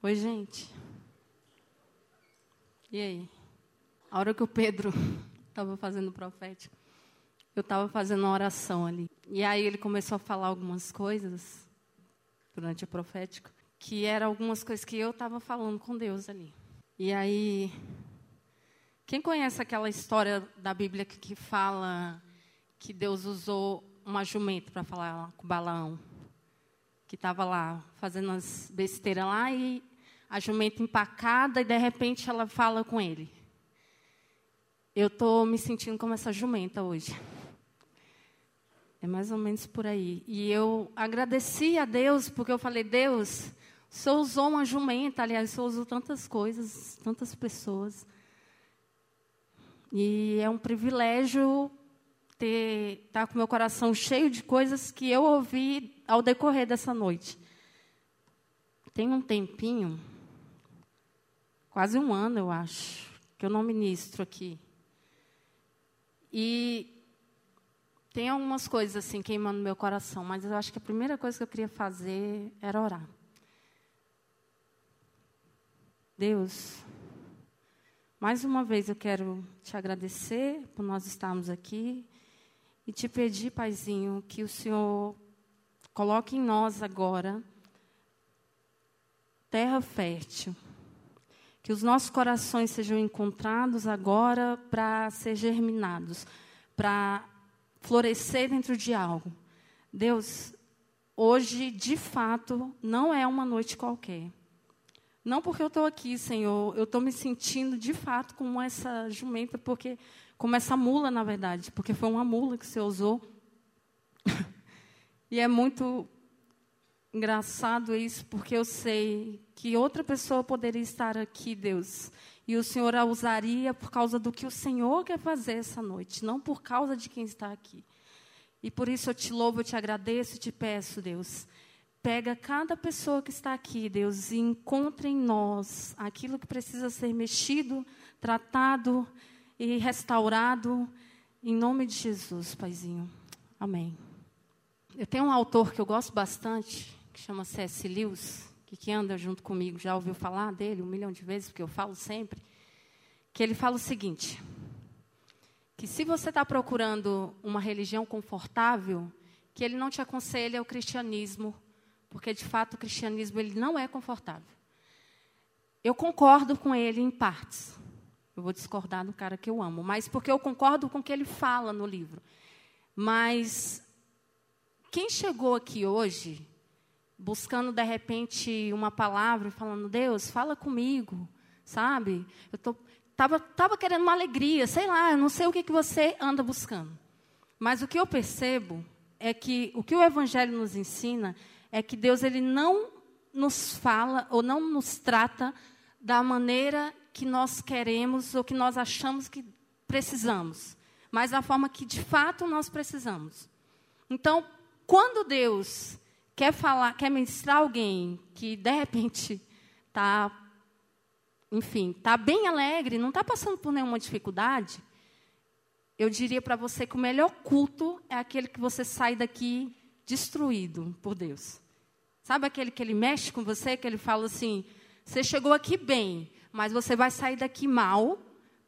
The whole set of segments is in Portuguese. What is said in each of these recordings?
Oi, gente. E aí? A hora que o Pedro estava fazendo o profético, eu estava fazendo uma oração ali. E aí ele começou a falar algumas coisas durante o profético, que eram algumas coisas que eu estava falando com Deus ali. E aí, quem conhece aquela história da Bíblia que, que fala que Deus usou uma jumenta para falar com Balaão? Que estava lá fazendo as besteiras lá e a jumenta empacada e de repente ela fala com ele. Eu estou me sentindo como essa jumenta hoje. É mais ou menos por aí. E eu agradeci a Deus, porque eu falei, Deus, o Senhor usou uma jumenta, aliás, o Senhor usou tantas coisas, tantas pessoas. E é um privilégio ter estar tá com meu coração cheio de coisas que eu ouvi ao decorrer dessa noite. Tem um tempinho, quase um ano, eu acho, que eu não ministro aqui. E tem algumas coisas assim queimando meu coração, mas eu acho que a primeira coisa que eu queria fazer era orar. Deus, mais uma vez eu quero te agradecer por nós estarmos aqui e te pedir, Paizinho, que o Senhor coloque em nós agora terra fértil. Que os nossos corações sejam encontrados agora para ser germinados, para florescer dentro de algo. Deus, hoje, de fato, não é uma noite qualquer. Não porque eu estou aqui, Senhor, eu estou me sentindo de fato como essa jumenta, porque como essa mula, na verdade, porque foi uma mula que você usou. e é muito engraçado isso, porque eu sei que outra pessoa poderia estar aqui, Deus, e o Senhor a usaria por causa do que o Senhor quer fazer essa noite, não por causa de quem está aqui. E por isso eu te louvo, eu te agradeço e te peço, Deus. Pega cada pessoa que está aqui, Deus, e encontre em nós aquilo que precisa ser mexido, tratado e restaurado, em nome de Jesus, Paizinho. Amém. Eu tenho um autor que eu gosto bastante, que chama C.S. Lewis, que, que anda junto comigo já ouviu falar dele um milhão de vezes, porque eu falo sempre, que ele fala o seguinte: que se você está procurando uma religião confortável, que ele não te aconselha o cristianismo, porque de fato o cristianismo ele não é confortável. Eu concordo com ele em partes. Eu vou discordar do cara que eu amo, mas porque eu concordo com o que ele fala no livro. Mas quem chegou aqui hoje buscando de repente uma palavra, falando, Deus, fala comigo, sabe? Eu tô, tava, tava querendo uma alegria, sei lá, eu não sei o que, que você anda buscando. Mas o que eu percebo é que o que o Evangelho nos ensina é que Deus ele não nos fala ou não nos trata da maneira que nós queremos ou que nós achamos que precisamos, mas da forma que de fato nós precisamos. Então, quando Deus quer falar, quer ministrar alguém que de repente está, enfim, está bem alegre, não está passando por nenhuma dificuldade, eu diria para você que o melhor culto é aquele que você sai daqui destruído por Deus. Sabe aquele que ele mexe com você, que ele fala assim: você chegou aqui bem, mas você vai sair daqui mal,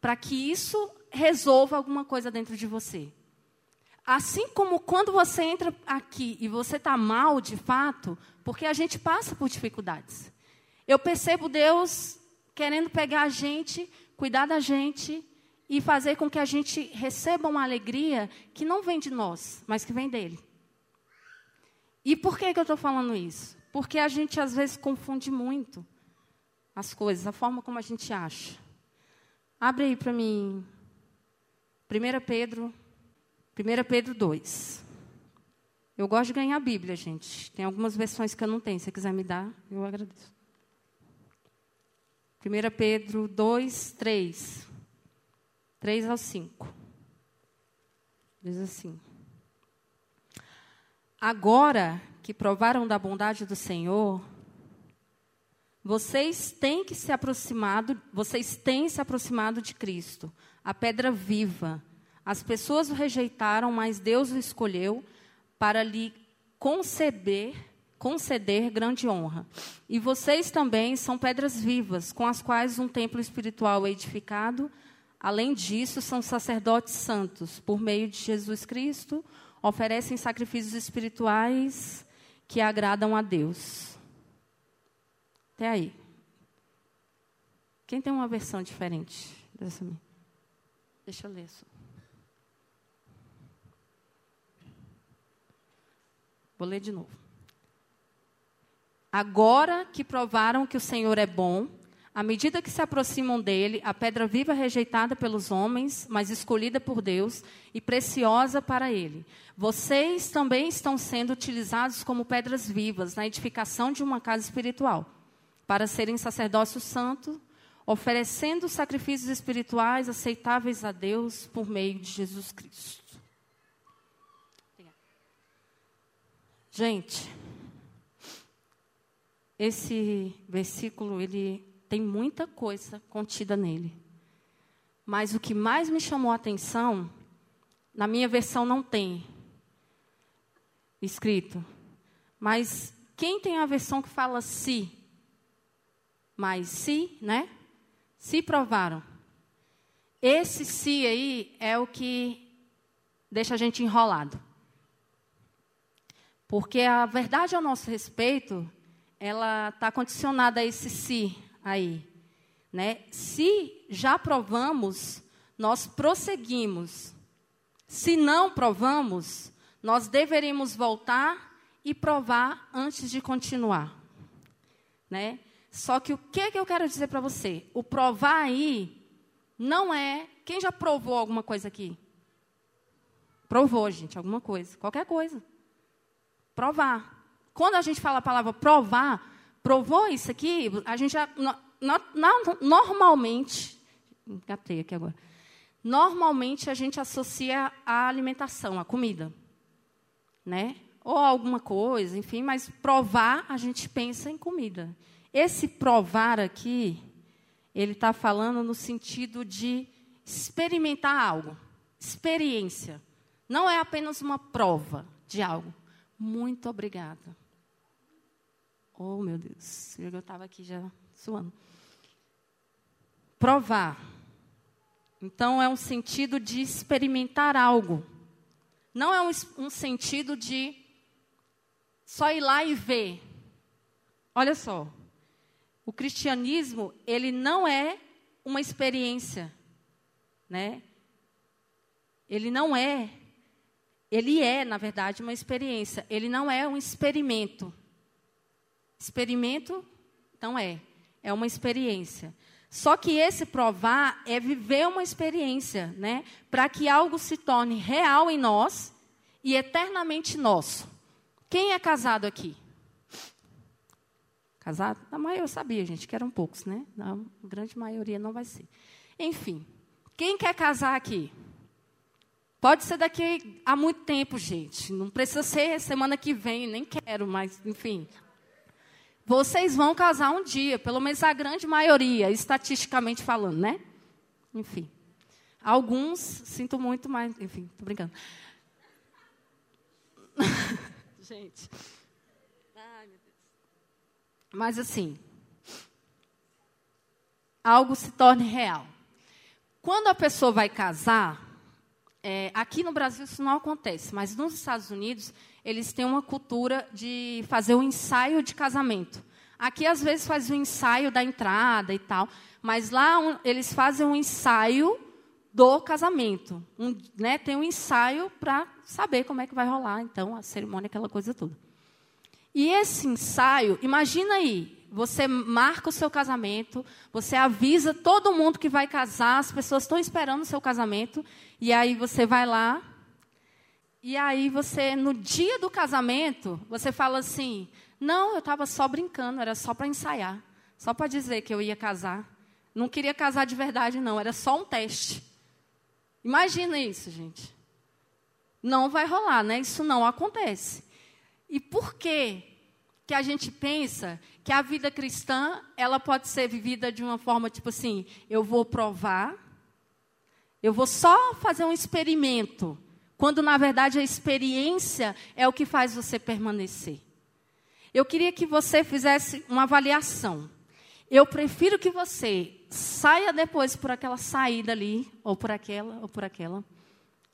para que isso resolva alguma coisa dentro de você. Assim como quando você entra aqui e você está mal de fato, porque a gente passa por dificuldades. Eu percebo Deus querendo pegar a gente, cuidar da gente e fazer com que a gente receba uma alegria que não vem de nós, mas que vem dele. E por que, que eu estou falando isso? Porque a gente às vezes confunde muito as coisas, a forma como a gente acha. Abre aí para mim, 1 Pedro 1 Pedro 2. Eu gosto de ganhar a Bíblia, gente. Tem algumas versões que eu não tenho. Se você quiser me dar, eu agradeço. 1 Pedro 2, 3. 3 ao 5. Diz assim: Agora que provaram da bondade do Senhor, vocês têm que se aproximado, vocês têm se aproximado de Cristo, a pedra viva as pessoas o rejeitaram, mas Deus o escolheu para lhe conceber conceder grande honra. E vocês também são pedras vivas, com as quais um templo espiritual é edificado. Além disso, são sacerdotes santos, por meio de Jesus Cristo, oferecem sacrifícios espirituais que agradam a Deus. Até aí. Quem tem uma versão diferente dessa minha? Deixa eu ler. Só. Vou ler de novo. Agora que provaram que o Senhor é bom, à medida que se aproximam dele, a pedra viva rejeitada pelos homens, mas escolhida por Deus e preciosa para ele. Vocês também estão sendo utilizados como pedras vivas na edificação de uma casa espiritual, para serem sacerdócio santo, oferecendo sacrifícios espirituais aceitáveis a Deus por meio de Jesus Cristo. Gente, esse versículo ele tem muita coisa contida nele. Mas o que mais me chamou a atenção, na minha versão não tem escrito. Mas quem tem a versão que fala se? Mas se, né? Se provaram. Esse se aí é o que deixa a gente enrolado. Porque a verdade a nosso respeito ela está condicionada a esse se aí. Né? Se já provamos, nós prosseguimos. Se não provamos, nós deveríamos voltar e provar antes de continuar. Né? Só que o que, que eu quero dizer para você? O provar aí não é. Quem já provou alguma coisa aqui? Provou, gente, alguma coisa. Qualquer coisa. Provar. Quando a gente fala a palavra provar, provou isso aqui, a gente já, no, no, normalmente, engatei aqui agora, normalmente a gente associa a alimentação, a comida, né? Ou alguma coisa, enfim, mas provar a gente pensa em comida. Esse provar aqui, ele está falando no sentido de experimentar algo, experiência. Não é apenas uma prova de algo. Muito obrigada. Oh, meu Deus. Eu estava aqui já suando. Provar. Então, é um sentido de experimentar algo. Não é um, um sentido de só ir lá e ver. Olha só. O cristianismo, ele não é uma experiência, né? Ele não é. Ele é, na verdade, uma experiência. Ele não é um experimento. Experimento, então é. É uma experiência. Só que esse provar é viver uma experiência, né? Para que algo se torne real em nós e eternamente nosso. Quem é casado aqui? Casado? A maioria eu sabia, gente, que eram poucos, né? A grande maioria não vai ser. Enfim, quem quer casar aqui? Pode ser daqui a muito tempo, gente. Não precisa ser semana que vem, nem quero, mas enfim. Vocês vão casar um dia, pelo menos a grande maioria, estatisticamente falando, né? Enfim. Alguns, sinto muito, mas, enfim, tô brincando. Gente. Ai, meu Deus. Mas assim, algo se torne real. Quando a pessoa vai casar, é, aqui no Brasil isso não acontece, mas nos Estados Unidos eles têm uma cultura de fazer um ensaio de casamento. Aqui, às vezes, faz um ensaio da entrada e tal, mas lá um, eles fazem um ensaio do casamento. Um, né, tem um ensaio para saber como é que vai rolar, então, a cerimônia, aquela coisa toda. E esse ensaio, imagina aí, você marca o seu casamento, você avisa todo mundo que vai casar, as pessoas estão esperando o seu casamento, e aí você vai lá, e aí você, no dia do casamento, você fala assim: não, eu estava só brincando, era só para ensaiar, só para dizer que eu ia casar. Não queria casar de verdade, não, era só um teste. Imagina isso, gente. Não vai rolar, né? Isso não acontece. E por que que a gente pensa que a vida cristã ela pode ser vivida de uma forma tipo assim, eu vou provar, eu vou só fazer um experimento quando na verdade a experiência é o que faz você permanecer. Eu queria que você fizesse uma avaliação. Eu prefiro que você saia depois por aquela saída ali, ou por aquela, ou por aquela,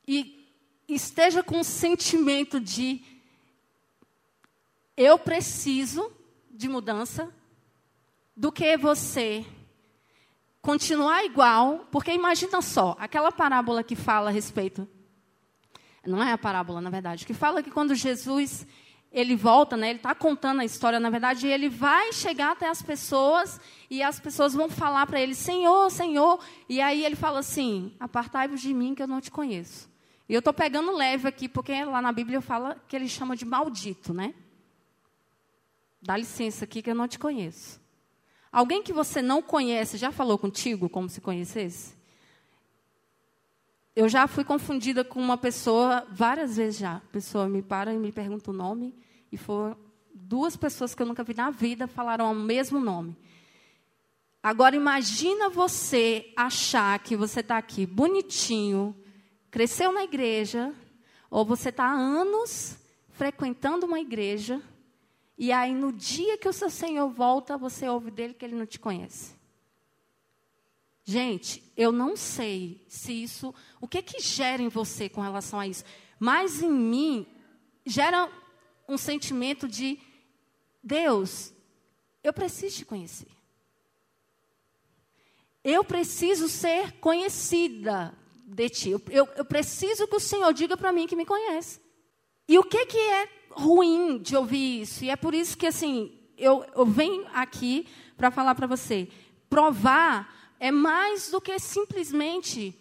e esteja com um sentimento de eu preciso de mudança, do que você continuar igual, porque imagina só, aquela parábola que fala a respeito, não é a parábola, na verdade, que fala que quando Jesus ele volta, né, ele está contando a história, na verdade, e ele vai chegar até as pessoas e as pessoas vão falar para ele, Senhor, Senhor, e aí ele fala assim, apartai-vos de mim que eu não te conheço. E eu estou pegando leve aqui, porque lá na Bíblia fala que ele chama de maldito, né? Dá licença aqui que eu não te conheço. Alguém que você não conhece já falou contigo como se conhecesse? Eu já fui confundida com uma pessoa várias vezes já. A pessoa me para e me pergunta o nome. E foram duas pessoas que eu nunca vi na vida falaram o mesmo nome. Agora imagina você achar que você está aqui bonitinho, cresceu na igreja, ou você está há anos frequentando uma igreja e aí, no dia que o seu Senhor volta, você ouve dele que ele não te conhece. Gente, eu não sei se isso, o que que gera em você com relação a isso, mas em mim gera um sentimento de Deus, eu preciso te conhecer. Eu preciso ser conhecida de ti. Eu, eu, eu preciso que o Senhor diga para mim que me conhece. E o que, que é ruim de ouvir isso. E é por isso que, assim, eu, eu venho aqui para falar para você. Provar é mais do que simplesmente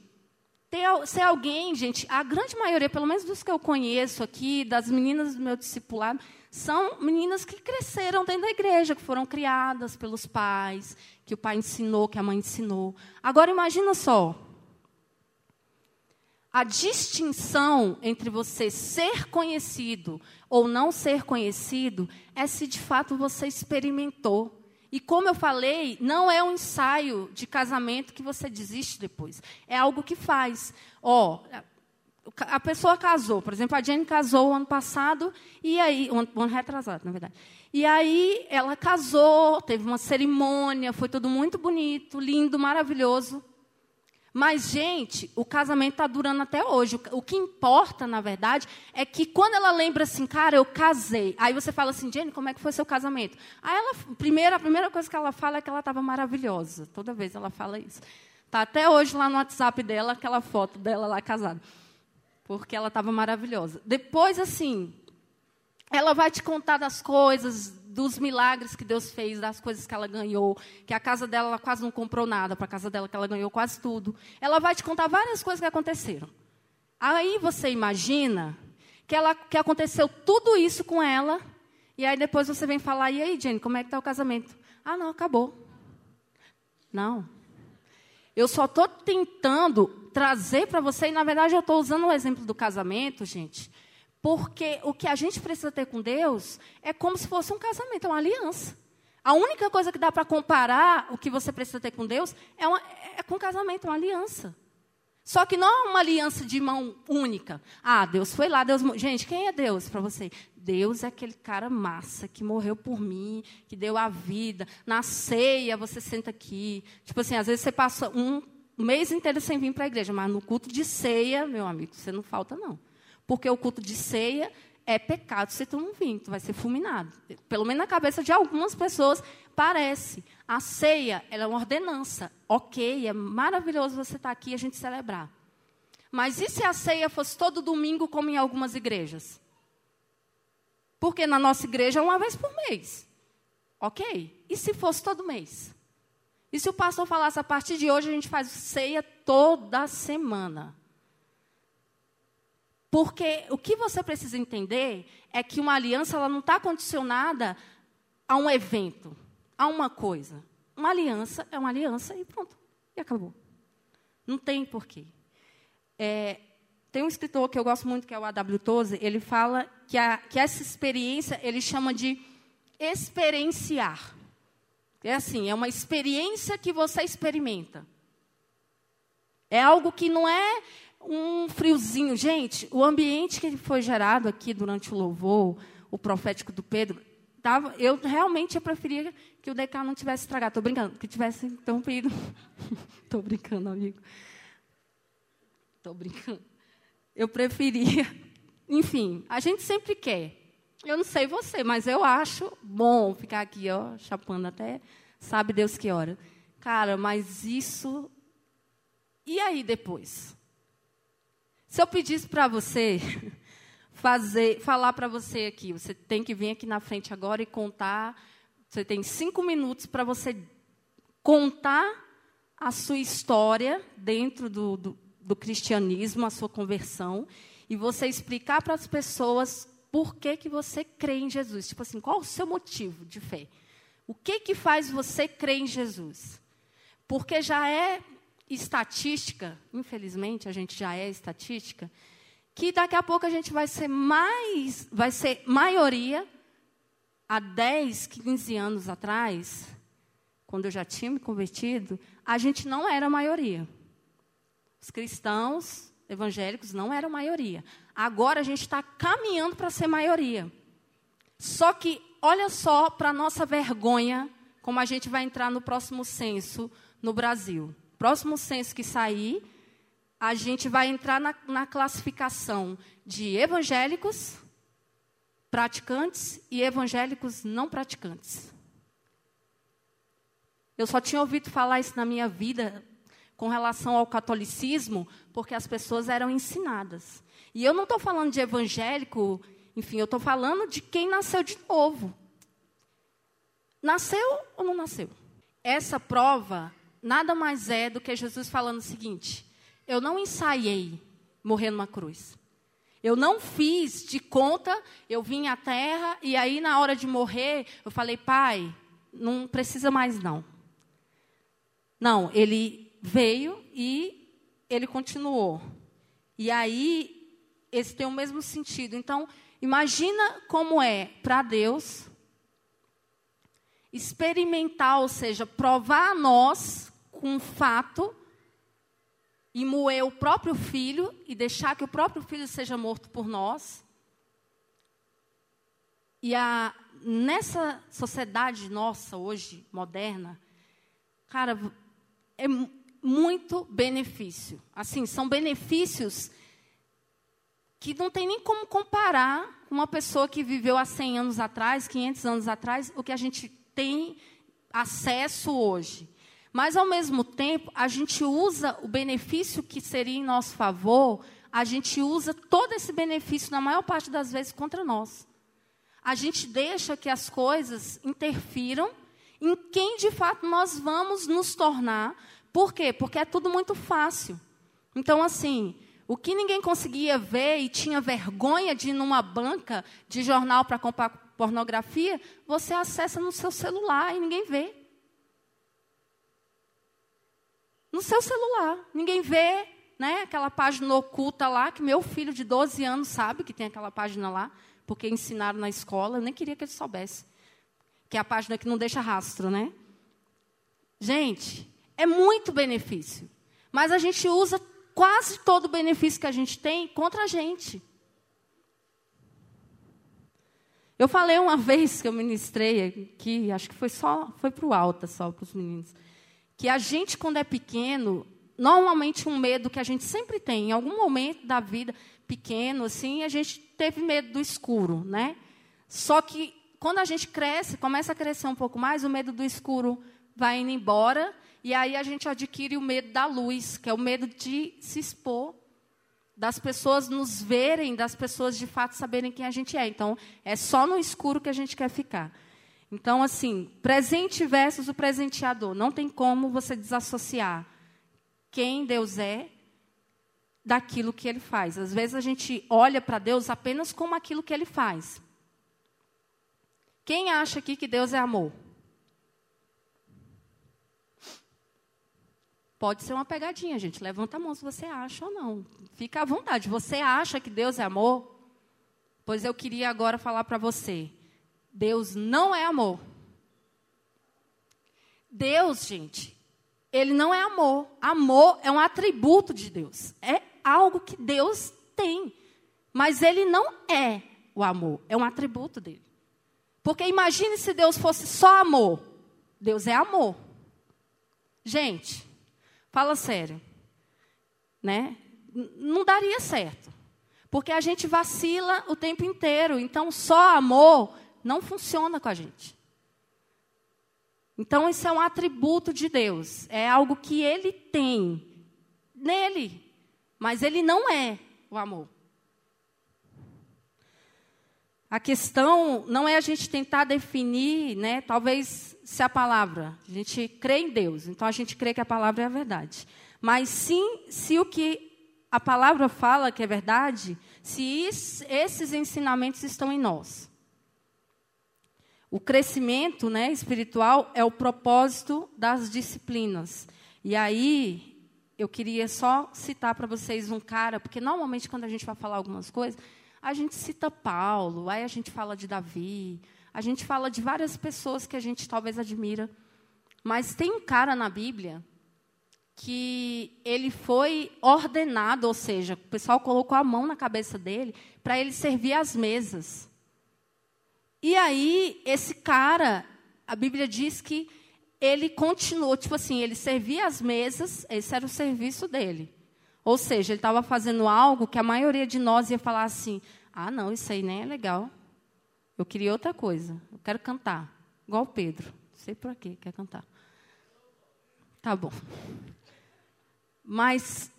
ter, ser alguém, gente. A grande maioria, pelo menos dos que eu conheço aqui, das meninas do meu discipulado, são meninas que cresceram dentro da igreja, que foram criadas pelos pais, que o pai ensinou, que a mãe ensinou. Agora, imagina só. A distinção entre você ser conhecido ou não ser conhecido é se de fato você experimentou. E como eu falei, não é um ensaio de casamento que você desiste depois. É algo que faz. Ó, oh, a pessoa casou, por exemplo, a Jane casou ano passado e aí, um ano, um ano retrasado, na verdade. E aí ela casou, teve uma cerimônia, foi tudo muito bonito, lindo, maravilhoso. Mas, gente, o casamento está durando até hoje. O que importa, na verdade, é que quando ela lembra assim, cara, eu casei. Aí você fala assim, Jenny, como é que foi seu casamento? Aí ela, primeiro, a primeira coisa que ela fala é que ela estava maravilhosa. Toda vez ela fala isso. Está até hoje lá no WhatsApp dela, aquela foto dela lá casada. Porque ela estava maravilhosa. Depois, assim, ela vai te contar das coisas, dos milagres que Deus fez, das coisas que ela ganhou, que a casa dela ela quase não comprou nada, para a casa dela que ela ganhou quase tudo. Ela vai te contar várias coisas que aconteceram. Aí você imagina que, ela, que aconteceu tudo isso com ela, e aí depois você vem falar, e aí, Jenny, como é que está o casamento? Ah, não, acabou. Não. Eu só estou tentando trazer para você, e na verdade eu estou usando o exemplo do casamento, gente, porque o que a gente precisa ter com Deus é como se fosse um casamento, é uma aliança. A única coisa que dá para comparar o que você precisa ter com Deus é, uma, é com casamento, é uma aliança. Só que não é uma aliança de mão única. Ah, Deus foi lá, Deus. Gente, quem é Deus para você? Deus é aquele cara massa que morreu por mim, que deu a vida. Na ceia você senta aqui. Tipo assim, às vezes você passa um mês inteiro sem vir para a igreja, mas no culto de ceia, meu amigo, você não falta não. Porque o culto de ceia é pecado se tu não vir, tu vai ser fulminado. Pelo menos na cabeça de algumas pessoas parece. A ceia é uma ordenança. Ok, é maravilhoso você estar aqui e a gente celebrar. Mas e se a ceia fosse todo domingo, como em algumas igrejas? Porque na nossa igreja é uma vez por mês. Ok? E se fosse todo mês? E se o pastor falasse, a partir de hoje a gente faz ceia toda semana? Porque o que você precisa entender é que uma aliança ela não está condicionada a um evento, a uma coisa. Uma aliança é uma aliança e pronto, e acabou. Não tem porquê. É, tem um escritor que eu gosto muito, que é o A.W. Tozer, ele fala que, a, que essa experiência ele chama de experienciar. É assim, é uma experiência que você experimenta. É algo que não é um friozinho. Gente, o ambiente que foi gerado aqui durante o louvor, o profético do Pedro, tava, eu realmente preferia que o DK não tivesse estragado. Estou brincando, que tivesse interrompido. Estou brincando, amigo. Estou brincando. Eu preferia. Enfim, a gente sempre quer. Eu não sei você, mas eu acho bom ficar aqui, ó, chapando até sabe Deus que hora. Cara, mas isso. E aí depois? Se eu pedisse para você fazer, falar para você aqui, você tem que vir aqui na frente agora e contar. Você tem cinco minutos para você contar a sua história dentro do, do, do cristianismo, a sua conversão, e você explicar para as pessoas por que, que você crê em Jesus. Tipo assim, qual o seu motivo de fé? O que, que faz você crer em Jesus? Porque já é estatística, infelizmente a gente já é estatística, que daqui a pouco a gente vai ser mais, vai ser maioria, há 10, 15 anos atrás, quando eu já tinha me convertido, a gente não era maioria. Os cristãos evangélicos não eram maioria. Agora a gente está caminhando para ser maioria. Só que, olha só, para nossa vergonha, como a gente vai entrar no próximo censo no Brasil. Próximo censo que sair, a gente vai entrar na, na classificação de evangélicos, praticantes e evangélicos não praticantes. Eu só tinha ouvido falar isso na minha vida com relação ao catolicismo, porque as pessoas eram ensinadas. E eu não estou falando de evangélico, enfim, eu estou falando de quem nasceu de novo. Nasceu ou não nasceu? Essa prova nada mais é do que Jesus falando o seguinte: eu não ensaiei morrer numa cruz. Eu não fiz de conta, eu vim à terra e aí na hora de morrer, eu falei, pai, não precisa mais não. Não, ele veio e ele continuou. E aí, esse tem o mesmo sentido. Então, imagina como é para Deus experimentar, ou seja, provar a nós com um fato e moer o próprio filho e deixar que o próprio filho seja morto por nós. E a, nessa sociedade nossa hoje, moderna, cara, é muito benefício. Assim, são benefícios que não tem nem como comparar com uma pessoa que viveu há 100 anos atrás, 500 anos atrás, o que a gente tem acesso hoje. Mas, ao mesmo tempo, a gente usa o benefício que seria em nosso favor, a gente usa todo esse benefício, na maior parte das vezes, contra nós. A gente deixa que as coisas interfiram em quem de fato nós vamos nos tornar. Por quê? Porque é tudo muito fácil. Então, assim, o que ninguém conseguia ver e tinha vergonha de ir numa banca de jornal para comprar pornografia, você acessa no seu celular e ninguém vê. No seu celular. Ninguém vê, né? Aquela página oculta lá, que meu filho de 12 anos sabe que tem aquela página lá, porque ensinaram na escola, eu nem queria que ele soubesse. Que é a página que não deixa rastro, né? Gente, é muito benefício. Mas a gente usa quase todo o benefício que a gente tem contra a gente. Eu falei uma vez que eu ministrei aqui, acho que foi só, foi para o alta só para os meninos que a gente, quando é pequeno, normalmente um medo que a gente sempre tem, em algum momento da vida pequeno, assim, a gente teve medo do escuro, né? Só que quando a gente cresce, começa a crescer um pouco mais, o medo do escuro vai indo embora, e aí a gente adquire o medo da luz, que é o medo de se expor, das pessoas nos verem, das pessoas de fato saberem quem a gente é. Então, é só no escuro que a gente quer ficar. Então, assim, presente versus o presenteador. Não tem como você desassociar quem Deus é daquilo que ele faz. Às vezes a gente olha para Deus apenas como aquilo que ele faz. Quem acha aqui que Deus é amor? Pode ser uma pegadinha, gente. Levanta a mão se você acha ou não. Fica à vontade. Você acha que Deus é amor? Pois eu queria agora falar para você. Deus não é amor. Deus, gente, ele não é amor. Amor é um atributo de Deus. É algo que Deus tem. Mas ele não é o amor, é um atributo dele. Porque imagine se Deus fosse só amor. Deus é amor. Gente, fala sério. Né? Não daria certo. Porque a gente vacila o tempo inteiro. Então, só amor não funciona com a gente. Então, isso é um atributo de Deus. É algo que ele tem nele. Mas ele não é o amor. A questão não é a gente tentar definir, né, talvez se a palavra, a gente crê em Deus, então a gente crê que a palavra é a verdade. Mas sim, se o que a palavra fala que é verdade, se esses ensinamentos estão em nós. O crescimento né, espiritual é o propósito das disciplinas. E aí, eu queria só citar para vocês um cara, porque normalmente quando a gente vai falar algumas coisas, a gente cita Paulo, aí a gente fala de Davi, a gente fala de várias pessoas que a gente talvez admira. Mas tem um cara na Bíblia que ele foi ordenado, ou seja, o pessoal colocou a mão na cabeça dele para ele servir as mesas. E aí, esse cara, a Bíblia diz que ele continuou, tipo assim, ele servia as mesas, esse era o serviço dele. Ou seja, ele estava fazendo algo que a maioria de nós ia falar assim: ah, não, isso aí nem é legal. Eu queria outra coisa. Eu quero cantar. Igual o Pedro. Não sei por quê, quer cantar. Tá bom. Mas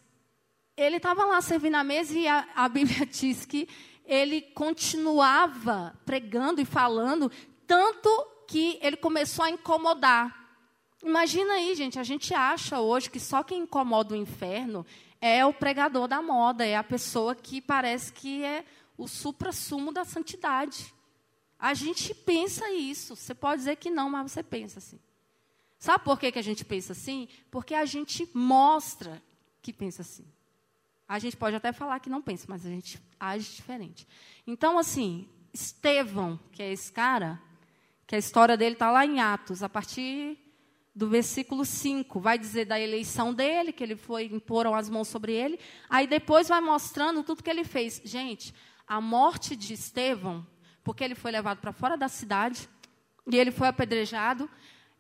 ele estava lá servindo a mesa e a, a Bíblia diz que ele continuava pregando e falando, tanto que ele começou a incomodar. Imagina aí, gente, a gente acha hoje que só quem incomoda o inferno é o pregador da moda, é a pessoa que parece que é o supra-sumo da santidade. A gente pensa isso. Você pode dizer que não, mas você pensa assim. Sabe por que, que a gente pensa assim? Porque a gente mostra que pensa assim. A gente pode até falar que não pensa, mas a gente age diferente. Então, assim, Estevão, que é esse cara, que a história dele está lá em Atos, a partir do versículo 5, vai dizer da eleição dele, que ele foi, imporam as mãos sobre ele, aí depois vai mostrando tudo que ele fez. Gente, a morte de Estevão, porque ele foi levado para fora da cidade, e ele foi apedrejado,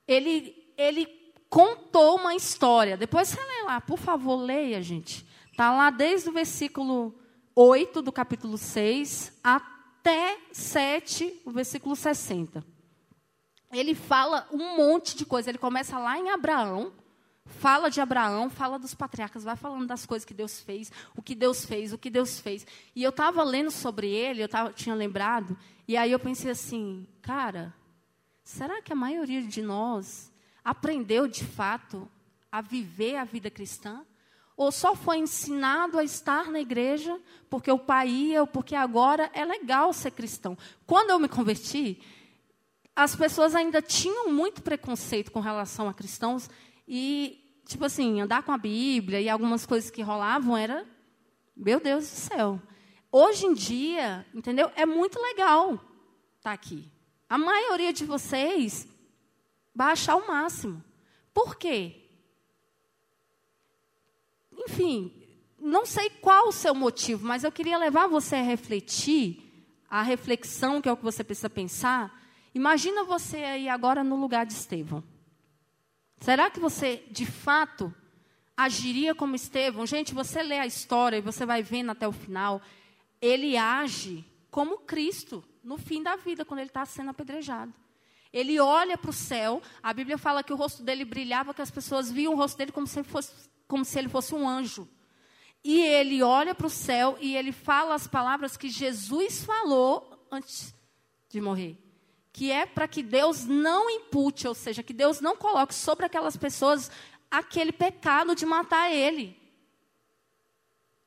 ele, ele contou uma história. Depois você lê lá, por favor, leia, gente. Está lá desde o versículo 8 do capítulo 6 até 7, o versículo 60 ele fala um monte de coisa. Ele começa lá em Abraão, fala de Abraão, fala dos patriarcas, vai falando das coisas que Deus fez, o que Deus fez, o que Deus fez. E eu estava lendo sobre ele, eu tava, tinha lembrado, e aí eu pensei assim, cara, será que a maioria de nós aprendeu de fato a viver a vida cristã? Ou só foi ensinado a estar na igreja porque o pai ia, ou porque agora é legal ser cristão? Quando eu me converti, as pessoas ainda tinham muito preconceito com relação a cristãos e, tipo assim, andar com a Bíblia e algumas coisas que rolavam era, meu Deus do céu. Hoje em dia, entendeu? É muito legal estar tá aqui. A maioria de vocês vai achar o máximo. Por quê? Enfim, não sei qual o seu motivo, mas eu queria levar você a refletir, a reflexão, que é o que você precisa pensar, Imagina você aí agora no lugar de Estevão. Será que você, de fato, agiria como Estevão? Gente, você lê a história e você vai vendo até o final. Ele age como Cristo no fim da vida, quando ele está sendo apedrejado. Ele olha para o céu, a Bíblia fala que o rosto dele brilhava, que as pessoas viam o rosto dele como se, fosse, como se ele fosse um anjo. E ele olha para o céu e ele fala as palavras que Jesus falou antes de morrer que é para que Deus não impute, ou seja, que Deus não coloque sobre aquelas pessoas aquele pecado de matar ele.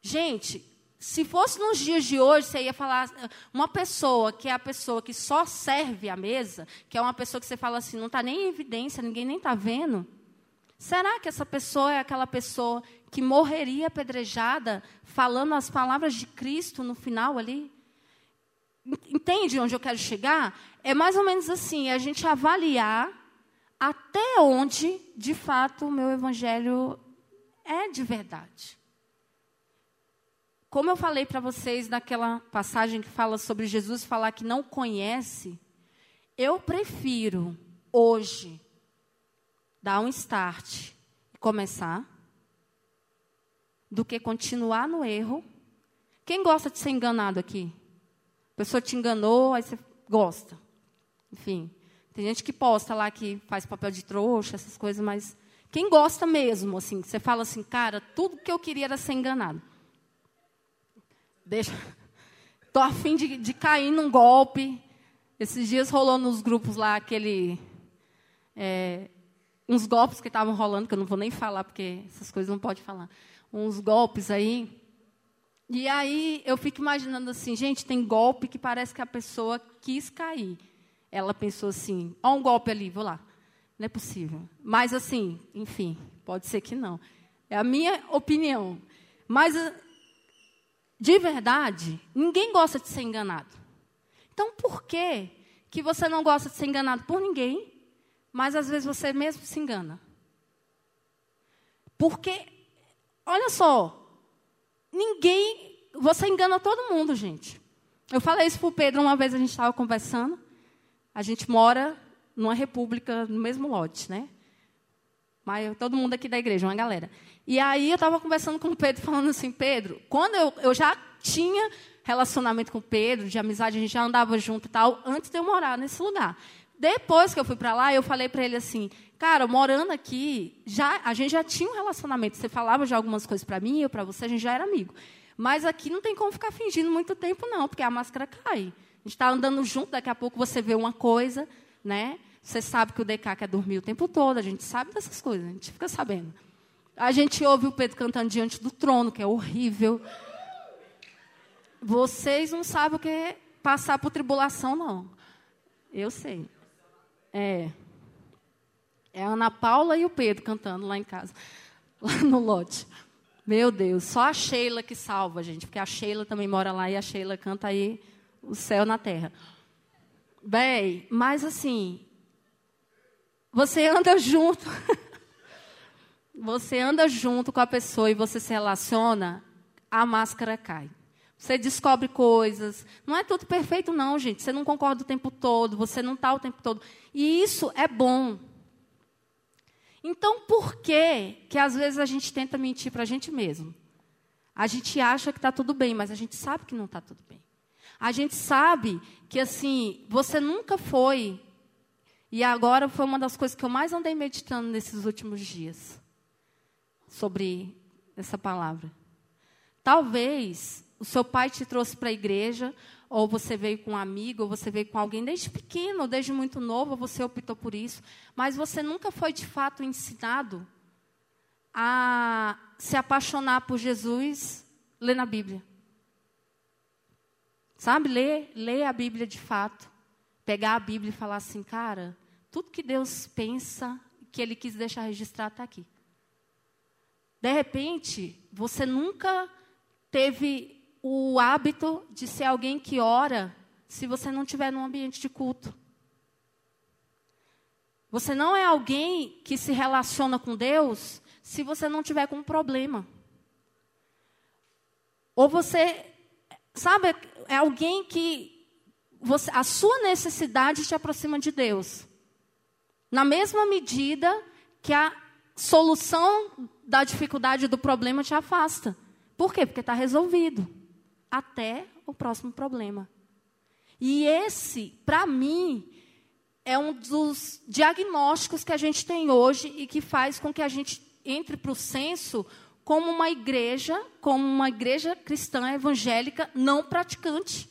Gente, se fosse nos dias de hoje, você ia falar uma pessoa que é a pessoa que só serve a mesa, que é uma pessoa que você fala assim, não está nem em evidência, ninguém nem está vendo. Será que essa pessoa é aquela pessoa que morreria apedrejada, falando as palavras de Cristo no final ali? Entende onde eu quero chegar? É mais ou menos assim, a gente avaliar até onde, de fato, o meu evangelho é de verdade. Como eu falei para vocês naquela passagem que fala sobre Jesus falar que não conhece, Eu prefiro hoje dar um start e começar do que continuar no erro. Quem gosta de ser enganado aqui? A pessoa te enganou, aí você gosta. Enfim, tem gente que posta lá que faz papel de trouxa, essas coisas, mas quem gosta mesmo, assim, você fala assim, cara, tudo que eu queria era ser enganado. Deixa. Tô afim de, de cair num golpe. Esses dias rolou nos grupos lá aquele. É, uns golpes que estavam rolando, que eu não vou nem falar, porque essas coisas não pode falar. Uns golpes aí. E aí eu fico imaginando assim, gente, tem golpe que parece que a pessoa quis cair. Ela pensou assim, ó um golpe ali, vou lá. Não é possível. Mas assim, enfim, pode ser que não. É a minha opinião. Mas de verdade, ninguém gosta de ser enganado. Então, por que que você não gosta de ser enganado por ninguém, mas às vezes você mesmo se engana? Porque, olha só, ninguém, você engana todo mundo, gente. Eu falei isso para o Pedro uma vez, a gente estava conversando. A gente mora numa república, no mesmo lote, né? Mas todo mundo aqui da igreja, uma galera. E aí eu estava conversando com o Pedro, falando assim, Pedro, quando eu, eu já tinha relacionamento com o Pedro, de amizade, a gente já andava junto e tal, antes de eu morar nesse lugar. Depois que eu fui para lá, eu falei para ele assim, cara, morando aqui, já, a gente já tinha um relacionamento. Você falava já algumas coisas para mim, eu para você, a gente já era amigo. Mas aqui não tem como ficar fingindo muito tempo, não, porque a máscara cai. A gente está andando junto, daqui a pouco você vê uma coisa, né? Você sabe que o DK quer dormir o tempo todo, a gente sabe dessas coisas, a gente fica sabendo. A gente ouve o Pedro cantando diante do trono, que é horrível. Vocês não sabem o que é passar por tribulação, não. Eu sei. É. É a Ana Paula e o Pedro cantando lá em casa, lá no lote. Meu Deus, só a Sheila que salva, gente, porque a Sheila também mora lá e a Sheila canta aí o céu na terra. Bem, mas assim, você anda junto. você anda junto com a pessoa e você se relaciona, a máscara cai. Você descobre coisas. Não é tudo perfeito, não, gente. Você não concorda o tempo todo, você não está o tempo todo. E isso é bom. Então, por que que às vezes a gente tenta mentir para a gente mesmo? A gente acha que está tudo bem, mas a gente sabe que não está tudo bem. A gente sabe que, assim, você nunca foi. E agora foi uma das coisas que eu mais andei meditando nesses últimos dias sobre essa palavra. Talvez o seu pai te trouxe para a igreja, ou você veio com um amigo, ou você veio com alguém desde pequeno, desde muito novo, você optou por isso, mas você nunca foi de fato ensinado a se apaixonar por Jesus lendo a Bíblia. Sabe, ler, ler a Bíblia de fato. Pegar a Bíblia e falar assim, cara, tudo que Deus pensa, que Ele quis deixar registrado, está aqui. De repente, você nunca teve o hábito de ser alguém que ora se você não estiver num ambiente de culto. Você não é alguém que se relaciona com Deus se você não tiver com um problema. Ou você, sabe, é alguém que você, a sua necessidade te aproxima de Deus. Na mesma medida que a solução da dificuldade do problema te afasta. Por quê? Porque está resolvido. Até o próximo problema. E esse, para mim, é um dos diagnósticos que a gente tem hoje e que faz com que a gente entre para o senso como uma igreja, como uma igreja cristã evangélica não praticante.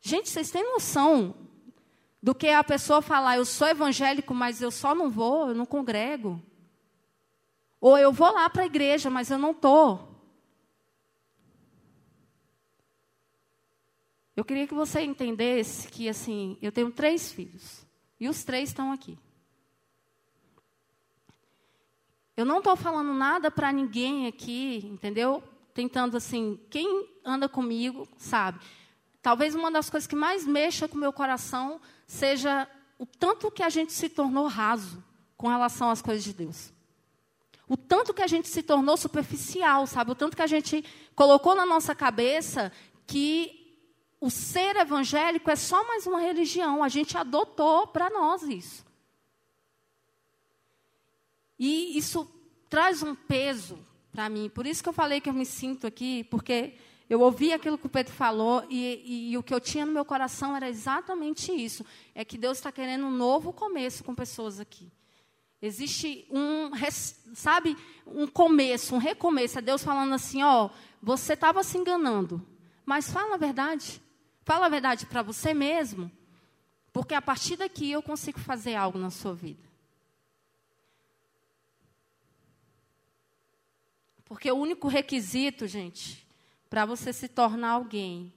Gente, vocês têm noção do que a pessoa falar, eu sou evangélico, mas eu só não vou, eu não congrego. Ou eu vou lá para a igreja, mas eu não estou. Eu queria que você entendesse que, assim, eu tenho três filhos. E os três estão aqui. Eu não estou falando nada para ninguém aqui, entendeu? Tentando, assim, quem anda comigo sabe. Talvez uma das coisas que mais mexa com o meu coração seja o tanto que a gente se tornou raso com relação às coisas de Deus. O tanto que a gente se tornou superficial, sabe? O tanto que a gente colocou na nossa cabeça que o ser evangélico é só mais uma religião. A gente adotou para nós isso. E isso traz um peso para mim. Por isso que eu falei que eu me sinto aqui, porque eu ouvi aquilo que o Pedro falou e, e, e o que eu tinha no meu coração era exatamente isso. É que Deus está querendo um novo começo com pessoas aqui. Existe um, sabe, um começo, um recomeço. É Deus falando assim, ó, você estava se enganando, mas fala a verdade. Fala a verdade para você mesmo, porque a partir daqui eu consigo fazer algo na sua vida. Porque o único requisito, gente, para você se tornar alguém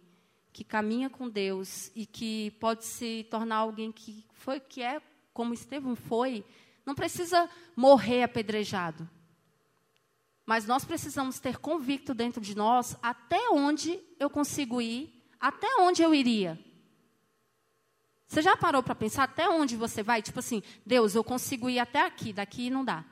que caminha com Deus e que pode se tornar alguém que foi que é como Estevão foi, não precisa morrer apedrejado. Mas nós precisamos ter convicto dentro de nós até onde eu consigo ir, até onde eu iria. Você já parou para pensar até onde você vai? Tipo assim, Deus, eu consigo ir até aqui, daqui não dá.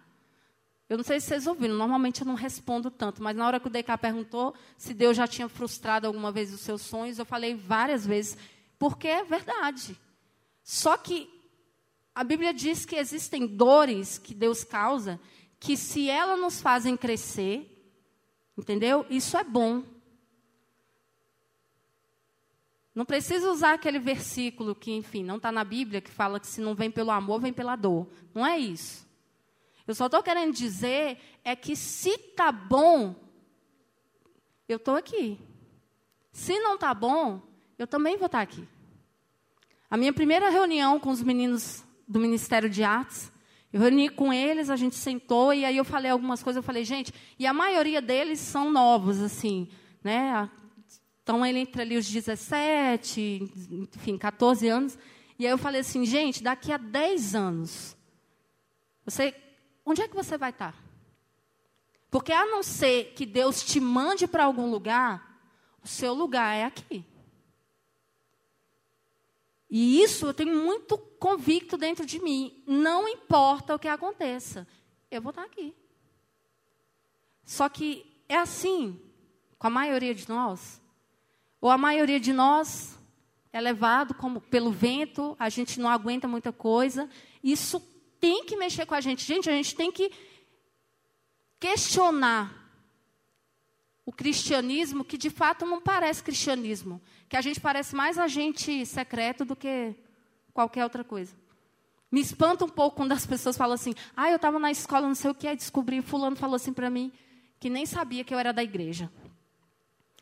Eu não sei se vocês ouviram, normalmente eu não respondo tanto, mas na hora que o DK perguntou se Deus já tinha frustrado alguma vez os seus sonhos, eu falei várias vezes, porque é verdade. Só que a Bíblia diz que existem dores que Deus causa, que se elas nos fazem crescer, entendeu? Isso é bom. Não precisa usar aquele versículo que, enfim, não está na Bíblia, que fala que se não vem pelo amor, vem pela dor. Não é isso. Eu só estou querendo dizer é que se está bom, eu estou aqui. Se não está bom, eu também vou estar tá aqui. A minha primeira reunião com os meninos do Ministério de Artes, eu reuni com eles, a gente sentou e aí eu falei algumas coisas. Eu falei, gente, e a maioria deles são novos, assim, né? Estão entre ali os 17, enfim, 14 anos. E aí eu falei assim, gente, daqui a 10 anos, você onde é que você vai estar? Porque a não ser que Deus te mande para algum lugar, o seu lugar é aqui. E isso eu tenho muito convicto dentro de mim. Não importa o que aconteça, eu vou estar aqui. Só que é assim com a maioria de nós. Ou a maioria de nós é levado como pelo vento, a gente não aguenta muita coisa. Isso tem que mexer com a gente. Gente, a gente tem que questionar o cristianismo que de fato não parece cristianismo, que a gente parece mais agente secreto do que qualquer outra coisa. Me espanta um pouco quando as pessoas falam assim: "Ah, eu estava na escola, não sei o que, aí descobri, fulano falou assim para mim que nem sabia que eu era da igreja".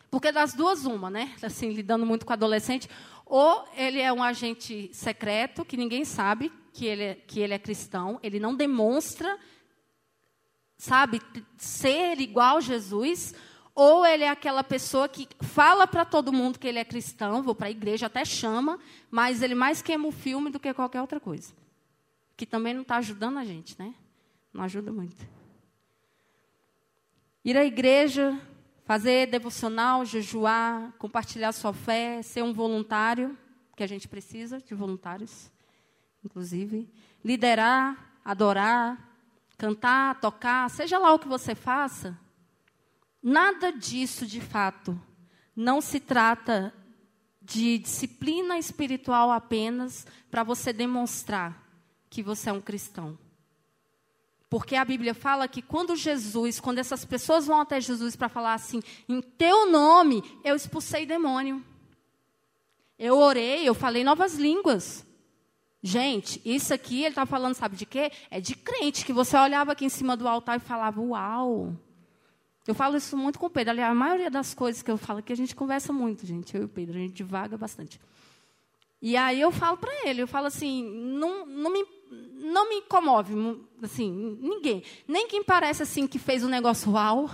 Porque das duas uma, né? Assim, lidando muito com adolescente, ou ele é um agente secreto que ninguém sabe, que ele, é, que ele é cristão, ele não demonstra, sabe, ser igual a Jesus, ou ele é aquela pessoa que fala para todo mundo que ele é cristão, vou para a igreja, até chama, mas ele mais queima o filme do que qualquer outra coisa. Que também não está ajudando a gente, né? Não ajuda muito. Ir à igreja, fazer devocional, jejuar, compartilhar sua fé, ser um voluntário, que a gente precisa de voluntários inclusive, liderar, adorar, cantar, tocar, seja lá o que você faça, nada disso de fato não se trata de disciplina espiritual apenas para você demonstrar que você é um cristão. Porque a Bíblia fala que quando Jesus, quando essas pessoas vão até Jesus para falar assim, em teu nome eu expulsei demônio. Eu orei, eu falei novas línguas. Gente, isso aqui ele está falando, sabe de quê? É de crente, que você olhava aqui em cima do altar e falava, uau. Eu falo isso muito com o Pedro. Aliás, a maioria das coisas que eu falo aqui, a gente conversa muito, gente. Eu e o Pedro, a gente divaga bastante. E aí eu falo para ele, eu falo assim, não, não, me, não me comove, assim, ninguém. Nem quem parece assim que fez um negócio uau,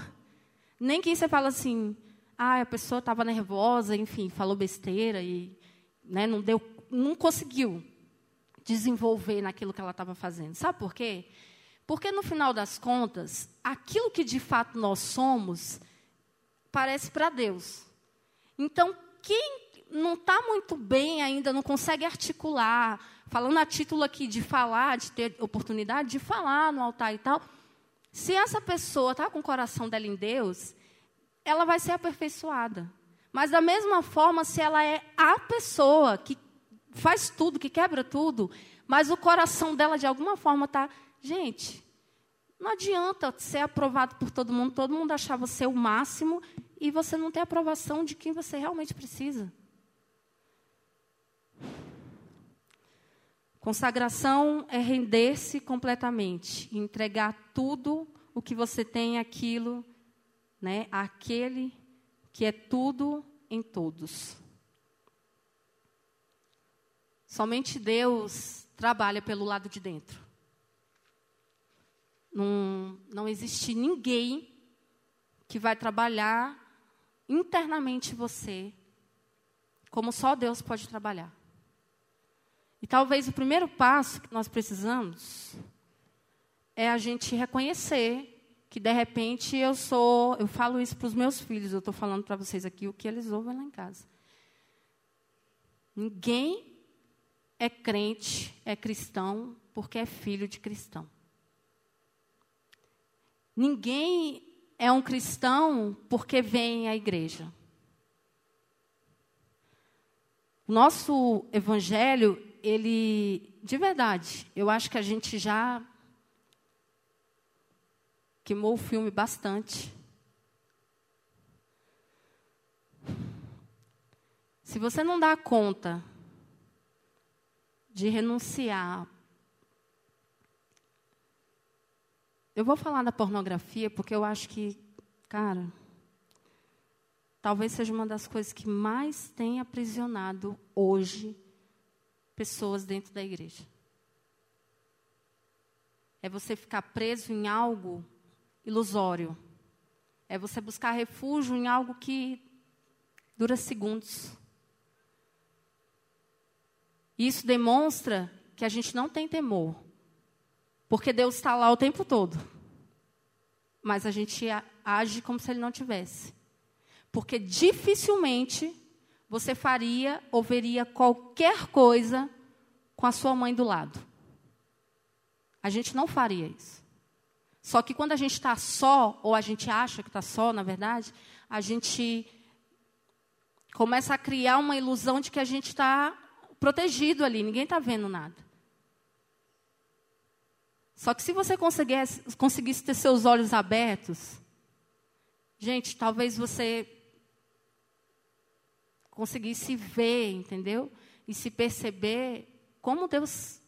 nem quem você fala assim, ah, a pessoa estava nervosa, enfim, falou besteira e né, não deu, não conseguiu desenvolver naquilo que ela estava fazendo. Sabe por quê? Porque no final das contas, aquilo que de fato nós somos parece para Deus. Então, quem não está muito bem ainda, não consegue articular, falando a título aqui de falar, de ter oportunidade de falar no altar e tal, se essa pessoa está com o coração dela em Deus, ela vai ser aperfeiçoada. Mas da mesma forma, se ela é a pessoa que faz tudo, que quebra tudo, mas o coração dela de alguma forma está, gente, não adianta ser aprovado por todo mundo, todo mundo achar você o máximo e você não ter aprovação de quem você realmente precisa. Consagração é render-se completamente, entregar tudo o que você tem, aquilo, né, aquele que é tudo em todos. Somente Deus trabalha pelo lado de dentro. Não, não existe ninguém que vai trabalhar internamente você como só Deus pode trabalhar. E talvez o primeiro passo que nós precisamos é a gente reconhecer que de repente eu sou, eu falo isso para os meus filhos, eu estou falando para vocês aqui o que eles ouvem lá em casa. Ninguém é crente, é cristão, porque é filho de cristão. Ninguém é um cristão porque vem à igreja. O nosso evangelho, ele, de verdade, eu acho que a gente já queimou o filme bastante. Se você não dá conta de renunciar. Eu vou falar da pornografia porque eu acho que, cara, talvez seja uma das coisas que mais tem aprisionado hoje pessoas dentro da igreja. É você ficar preso em algo ilusório. É você buscar refúgio em algo que dura segundos. Isso demonstra que a gente não tem temor, porque Deus está lá o tempo todo. Mas a gente age como se Ele não tivesse. Porque dificilmente você faria ou veria qualquer coisa com a sua mãe do lado. A gente não faria isso. Só que quando a gente está só, ou a gente acha que está só, na verdade, a gente começa a criar uma ilusão de que a gente está protegido ali, ninguém está vendo nada. Só que se você conseguisse, conseguisse ter seus olhos abertos, gente, talvez você conseguisse ver, entendeu? E se perceber como Deus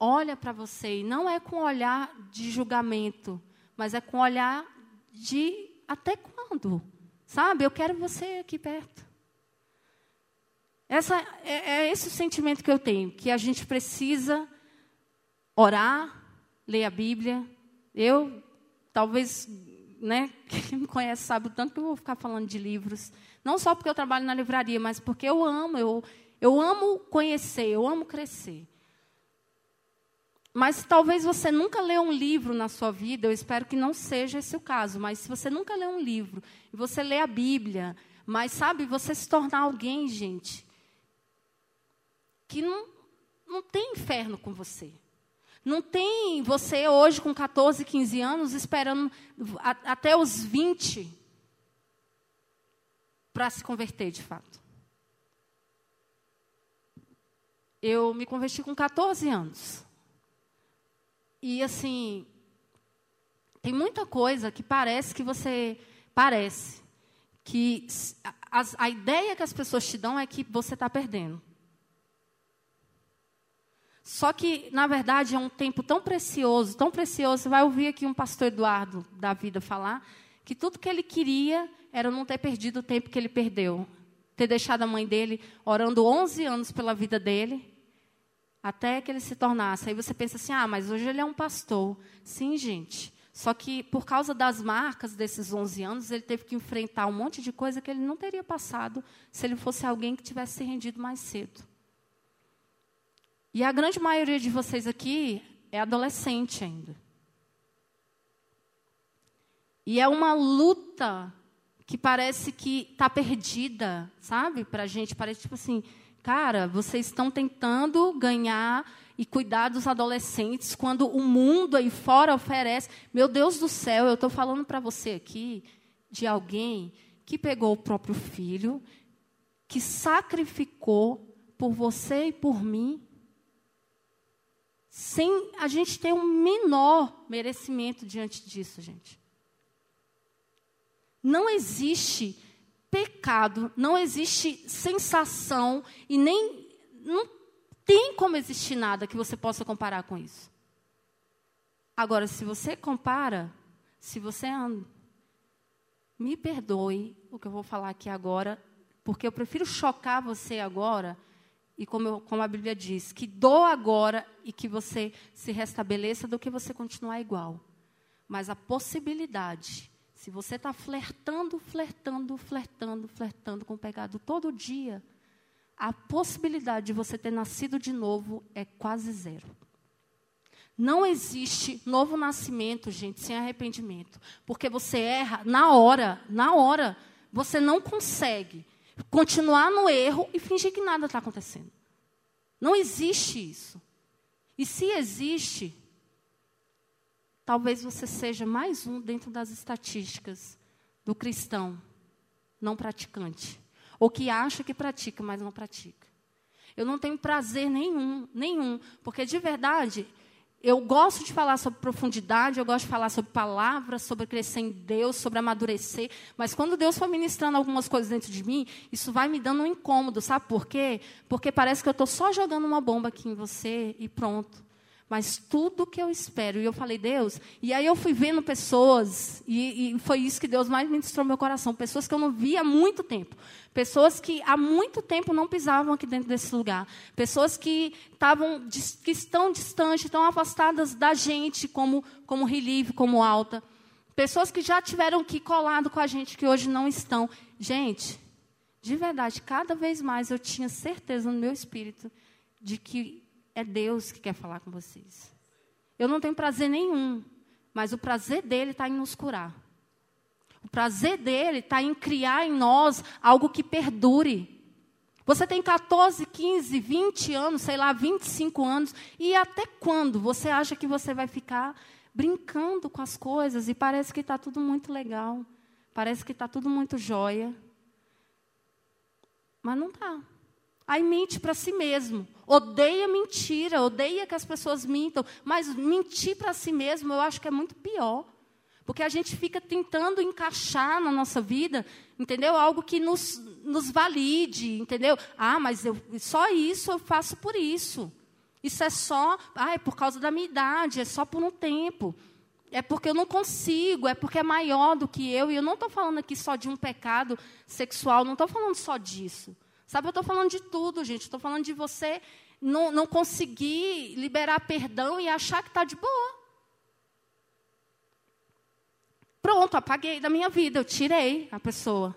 olha para você. E não é com olhar de julgamento, mas é com olhar de até quando? Sabe? Eu quero você aqui perto. Essa, é, é esse o sentimento que eu tenho, que a gente precisa orar, ler a Bíblia. Eu, talvez, né, quem me conhece sabe o tanto que eu vou ficar falando de livros. Não só porque eu trabalho na livraria, mas porque eu amo, eu, eu amo conhecer, eu amo crescer. Mas talvez você nunca leu um livro na sua vida, eu espero que não seja esse o caso, mas se você nunca leu um livro, e você lê a Bíblia, mas sabe, você se tornar alguém, gente, que não, não tem inferno com você. Não tem você hoje com 14, 15 anos esperando a, até os 20 para se converter de fato. Eu me converti com 14 anos. E assim, tem muita coisa que parece que você. Parece que a, a ideia que as pessoas te dão é que você está perdendo. Só que, na verdade, é um tempo tão precioso, tão precioso. Você vai ouvir aqui um pastor Eduardo da vida falar que tudo que ele queria era não ter perdido o tempo que ele perdeu. Ter deixado a mãe dele orando 11 anos pela vida dele, até que ele se tornasse. Aí você pensa assim: ah, mas hoje ele é um pastor. Sim, gente. Só que, por causa das marcas desses 11 anos, ele teve que enfrentar um monte de coisa que ele não teria passado se ele fosse alguém que tivesse se rendido mais cedo. E a grande maioria de vocês aqui é adolescente ainda. E é uma luta que parece que está perdida, sabe? Para a gente, parece tipo assim, cara, vocês estão tentando ganhar e cuidar dos adolescentes quando o mundo aí fora oferece. Meu Deus do céu, eu estou falando para você aqui de alguém que pegou o próprio filho, que sacrificou por você e por mim, sem a gente ter um menor merecimento diante disso, gente. Não existe pecado, não existe sensação e nem não tem como existir nada que você possa comparar com isso. Agora, se você compara, se você anda, me perdoe o que eu vou falar aqui agora, porque eu prefiro chocar você agora e como, eu, como, a Bíblia diz, que doa agora e que você se restabeleça do que você continuar igual. Mas a possibilidade, se você está flertando, flertando, flertando, flertando com o pecado todo dia, a possibilidade de você ter nascido de novo é quase zero. Não existe novo nascimento, gente, sem arrependimento. Porque você erra na hora, na hora. Você não consegue continuar no erro e fingir que nada está acontecendo. Não existe isso. E se existe, talvez você seja mais um dentro das estatísticas do cristão não praticante. Ou que acha que pratica, mas não pratica. Eu não tenho prazer nenhum, nenhum, porque de verdade eu gosto de falar sobre profundidade, eu gosto de falar sobre palavras, sobre crescer em Deus, sobre amadurecer. Mas quando Deus for ministrando algumas coisas dentro de mim, isso vai me dando um incômodo, sabe por quê? Porque parece que eu estou só jogando uma bomba aqui em você e pronto mas tudo que eu espero. E eu falei, Deus, e aí eu fui vendo pessoas, e, e, foi isso que Deus mais ministrou no meu coração, pessoas que eu não via há muito tempo. Pessoas que há muito tempo não pisavam aqui dentro desse lugar. Pessoas que, estavam, que estão distantes, estão afastadas da gente, como, como relieve, como alta. Pessoas que já tiveram que colado com a gente, que hoje não estão. Gente, de verdade, cada vez mais eu tinha certeza no meu espírito de que é Deus que quer falar com vocês. Eu não tenho prazer nenhum, mas o prazer dele está em nos curar. O prazer dele está em criar em nós algo que perdure. Você tem 14, 15, 20 anos, sei lá, 25 anos, e até quando você acha que você vai ficar brincando com as coisas e parece que está tudo muito legal, parece que está tudo muito jóia, mas não está. Aí mente para si mesmo. Odeia mentira, odeia que as pessoas mintam. Mas mentir para si mesmo eu acho que é muito pior. Porque a gente fica tentando encaixar na nossa vida, entendeu? Algo que nos, nos valide, entendeu? Ah, mas eu, só isso eu faço por isso. Isso é só, ah, é por causa da minha idade, é só por um tempo. É porque eu não consigo, é porque é maior do que eu. E eu não estou falando aqui só de um pecado sexual, não estou falando só disso. Sabe, eu estou falando de tudo, gente. Estou falando de você não, não conseguir liberar perdão e achar que está de boa. Pronto, apaguei da minha vida, eu tirei a pessoa.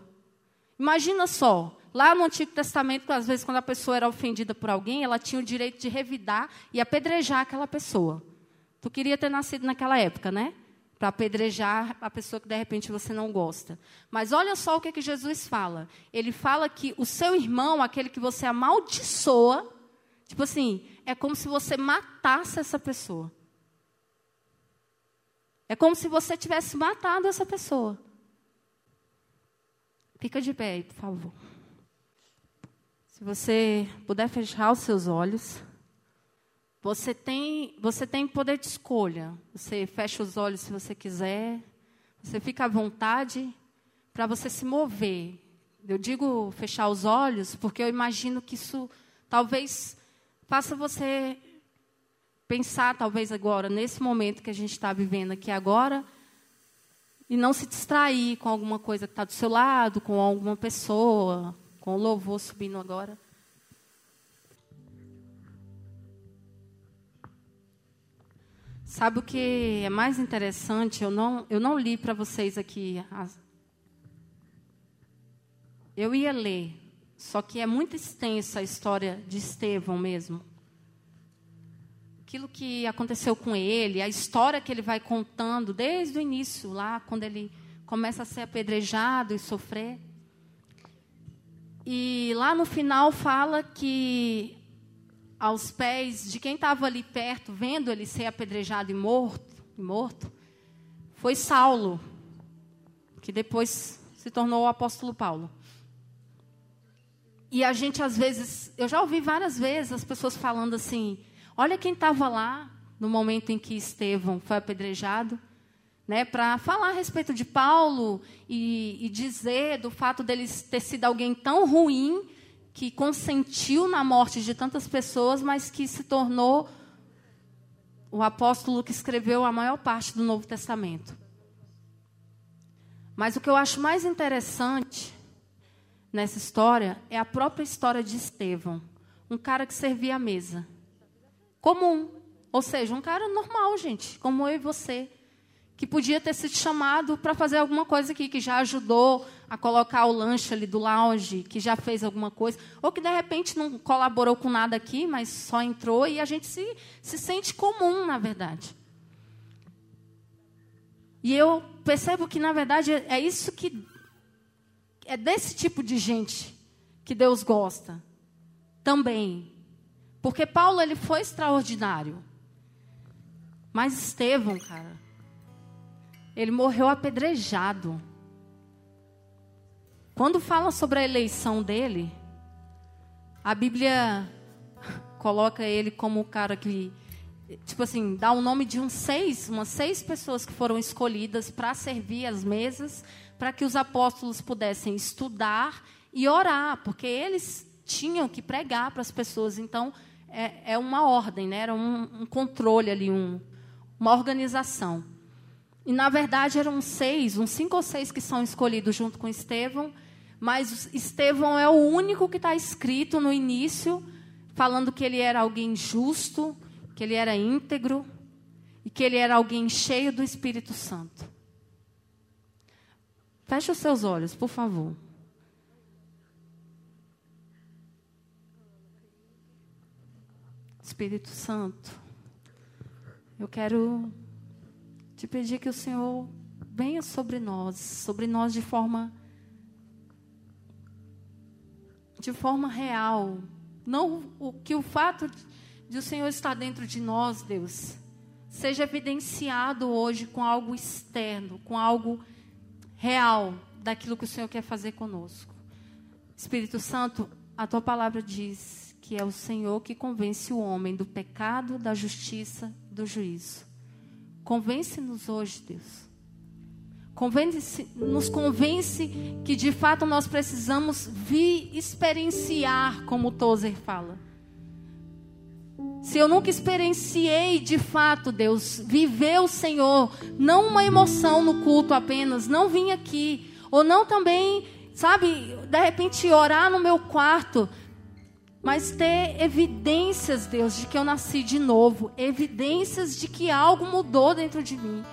Imagina só, lá no Antigo Testamento, às vezes, quando a pessoa era ofendida por alguém, ela tinha o direito de revidar e apedrejar aquela pessoa. Tu queria ter nascido naquela época, né? Para apedrejar a pessoa que de repente você não gosta. Mas olha só o que, é que Jesus fala. Ele fala que o seu irmão, aquele que você amaldiçoa, tipo assim, é como se você matasse essa pessoa. É como se você tivesse matado essa pessoa. Fica de pé aí, por favor. Se você puder fechar os seus olhos. Você tem, você tem poder de escolha. Você fecha os olhos se você quiser. Você fica à vontade para você se mover. Eu digo fechar os olhos porque eu imagino que isso talvez faça você pensar, talvez agora, nesse momento que a gente está vivendo aqui agora, e não se distrair com alguma coisa que está do seu lado, com alguma pessoa, com o louvor subindo agora. Sabe o que é mais interessante? Eu não, eu não li para vocês aqui. As... Eu ia ler, só que é muito extensa a história de Estevão mesmo. Aquilo que aconteceu com ele, a história que ele vai contando desde o início, lá quando ele começa a ser apedrejado e sofrer. E lá no final fala que aos pés de quem estava ali perto, vendo ele ser apedrejado e morto, e morto, foi Saulo, que depois se tornou o apóstolo Paulo. E a gente, às vezes, eu já ouvi várias vezes as pessoas falando assim: olha quem estava lá no momento em que Estevão foi apedrejado, né, para falar a respeito de Paulo e, e dizer do fato dele ter sido alguém tão ruim que consentiu na morte de tantas pessoas, mas que se tornou o apóstolo que escreveu a maior parte do Novo Testamento. Mas o que eu acho mais interessante nessa história é a própria história de Estevão, um cara que servia a mesa. Comum, ou seja, um cara normal, gente, como eu e você, que podia ter sido chamado para fazer alguma coisa aqui, que já ajudou a colocar o lanche ali do lounge, que já fez alguma coisa, ou que de repente não colaborou com nada aqui, mas só entrou e a gente se, se sente comum, na verdade. E eu percebo que, na verdade, é isso que é desse tipo de gente que Deus gosta também. Porque Paulo ele foi extraordinário. Mas Estevão, cara, ele morreu apedrejado. Quando fala sobre a eleição dele, a Bíblia coloca ele como o cara que, tipo assim, dá o nome de uns seis, umas seis pessoas que foram escolhidas para servir as mesas para que os apóstolos pudessem estudar e orar, porque eles tinham que pregar para as pessoas. Então, é, é uma ordem, né? era um, um controle ali, um, uma organização. E, na verdade, eram seis, uns cinco ou seis que são escolhidos junto com Estevão, mas Estevão é o único que está escrito no início, falando que ele era alguém justo, que ele era íntegro e que ele era alguém cheio do Espírito Santo. Feche os seus olhos, por favor. Espírito Santo, eu quero te pedir que o Senhor venha sobre nós, sobre nós de forma de forma real, não o que o fato de o Senhor estar dentro de nós, Deus, seja evidenciado hoje com algo externo, com algo real daquilo que o Senhor quer fazer conosco. Espírito Santo, a tua palavra diz que é o Senhor que convence o homem do pecado, da justiça, do juízo. Convence-nos hoje, Deus. Convence, nos convence que de fato nós precisamos vir experienciar, como Tozer fala se eu nunca experienciei de fato, Deus, viver o Senhor, não uma emoção no culto apenas, não vim aqui, ou não também, sabe, de repente orar no meu quarto, mas ter evidências, Deus, de que eu nasci de novo, evidências de que algo mudou dentro de mim.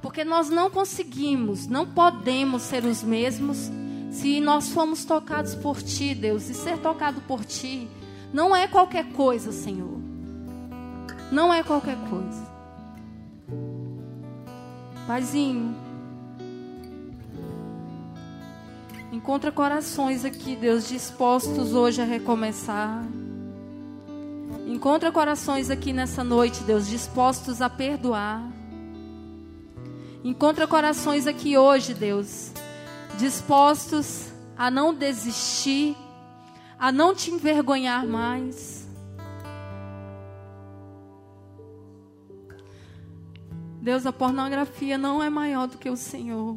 Porque nós não conseguimos, não podemos ser os mesmos se nós fomos tocados por Ti, Deus, e ser tocado por Ti não é qualquer coisa, Senhor. Não é qualquer coisa. Paizinho, encontra corações aqui, Deus, dispostos hoje a recomeçar. Encontra corações aqui nessa noite, Deus, dispostos a perdoar. Encontra corações aqui hoje, Deus, dispostos a não desistir, a não te envergonhar mais. Deus, a pornografia não é maior do que o Senhor.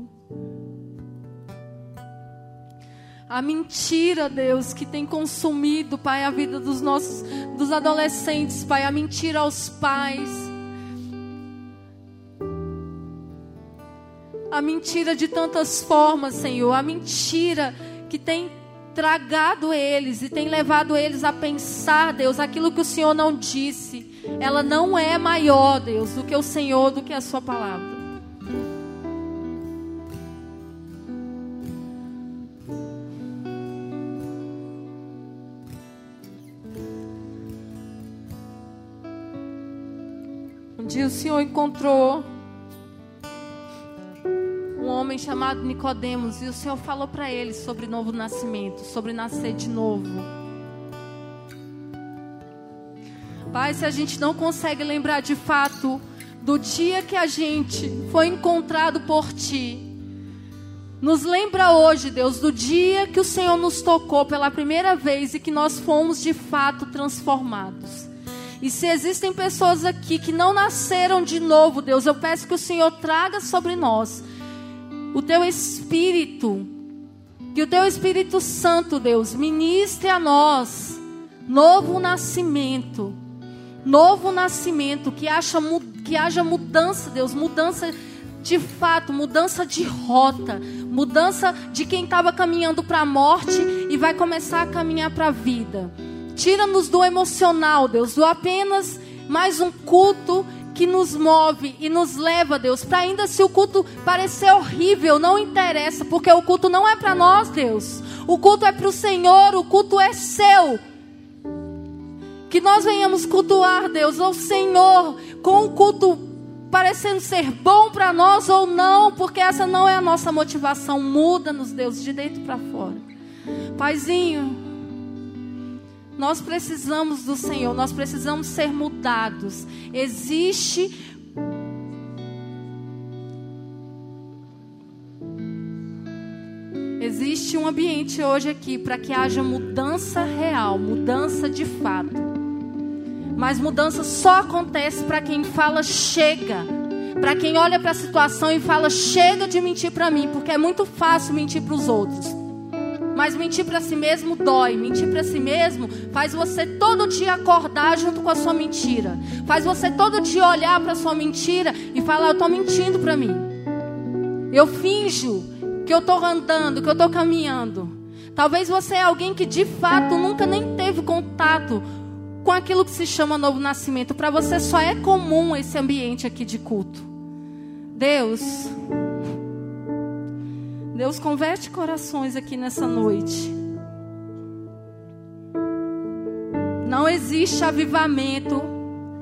A mentira, Deus, que tem consumido, Pai, a vida dos nossos dos adolescentes, Pai, a mentira aos pais. A mentira de tantas formas, Senhor, a mentira que tem tragado eles e tem levado eles a pensar, Deus, aquilo que o Senhor não disse. Ela não é maior, Deus, do que o Senhor, do que a Sua palavra. Um dia o Senhor encontrou homem chamado Nicodemos e o Senhor falou para ele sobre novo nascimento, sobre nascer de novo. Pai, se a gente não consegue lembrar de fato do dia que a gente foi encontrado por ti, Nos lembra hoje, Deus, do dia que o Senhor nos tocou pela primeira vez e que nós fomos de fato transformados. E se existem pessoas aqui que não nasceram de novo, Deus, eu peço que o Senhor traga sobre nós o teu Espírito, que o teu Espírito Santo, Deus, ministre a nós novo nascimento, novo nascimento, que haja, que haja mudança, Deus, mudança de fato, mudança de rota, mudança de quem estava caminhando para a morte e vai começar a caminhar para a vida. Tira-nos do emocional, Deus, do apenas mais um culto que nos move e nos leva, Deus, para ainda se o culto parecer horrível, não interessa, porque o culto não é para nós, Deus. O culto é para o Senhor, o culto é seu. Que nós venhamos cultuar, Deus, ao Senhor, com o culto parecendo ser bom para nós ou não, porque essa não é a nossa motivação. Muda-nos, Deus, de dentro para fora. Paizinho, nós precisamos do Senhor, nós precisamos ser mudados. Existe Existe um ambiente hoje aqui para que haja mudança real, mudança de fato. Mas mudança só acontece para quem fala chega. Para quem olha para a situação e fala chega de mentir para mim, porque é muito fácil mentir para os outros. Mas mentir para si mesmo dói. Mentir para si mesmo faz você todo dia acordar junto com a sua mentira. Faz você todo dia olhar para a sua mentira e falar: Eu estou mentindo para mim. Eu finjo que eu estou andando, que eu estou caminhando. Talvez você é alguém que de fato nunca nem teve contato com aquilo que se chama novo nascimento. Para você só é comum esse ambiente aqui de culto. Deus, Deus converte corações aqui nessa noite. Não existe avivamento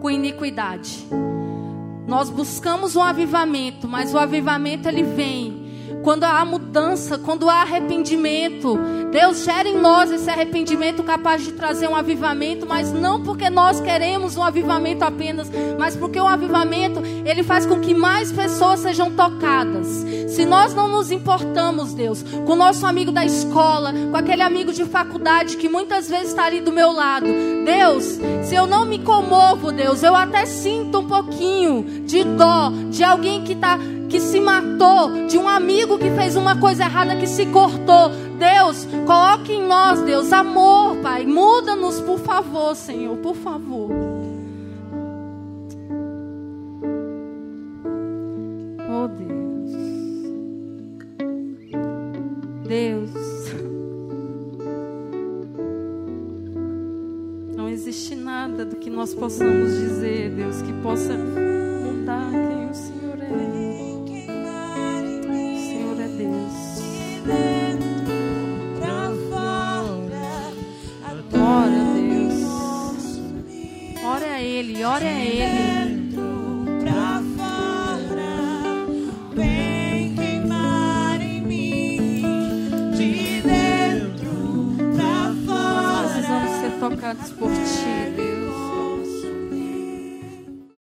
com iniquidade. Nós buscamos um avivamento, mas o avivamento ele vem quando há mudança, quando há arrependimento, Deus gera em nós esse arrependimento capaz de trazer um avivamento, mas não porque nós queremos um avivamento apenas, mas porque o avivamento, ele faz com que mais pessoas sejam tocadas. Se nós não nos importamos, Deus, com o nosso amigo da escola, com aquele amigo de faculdade que muitas vezes está ali do meu lado, Deus, se eu não me comovo, Deus, eu até sinto um pouquinho de dó de alguém que está que se matou, de um amigo que fez uma coisa errada que se cortou. Deus, coloque em nós, Deus, amor, Pai. Muda-nos, por favor, Senhor, por favor. Oh, Deus. Deus. Não existe nada do que nós possamos dizer, Deus, que possa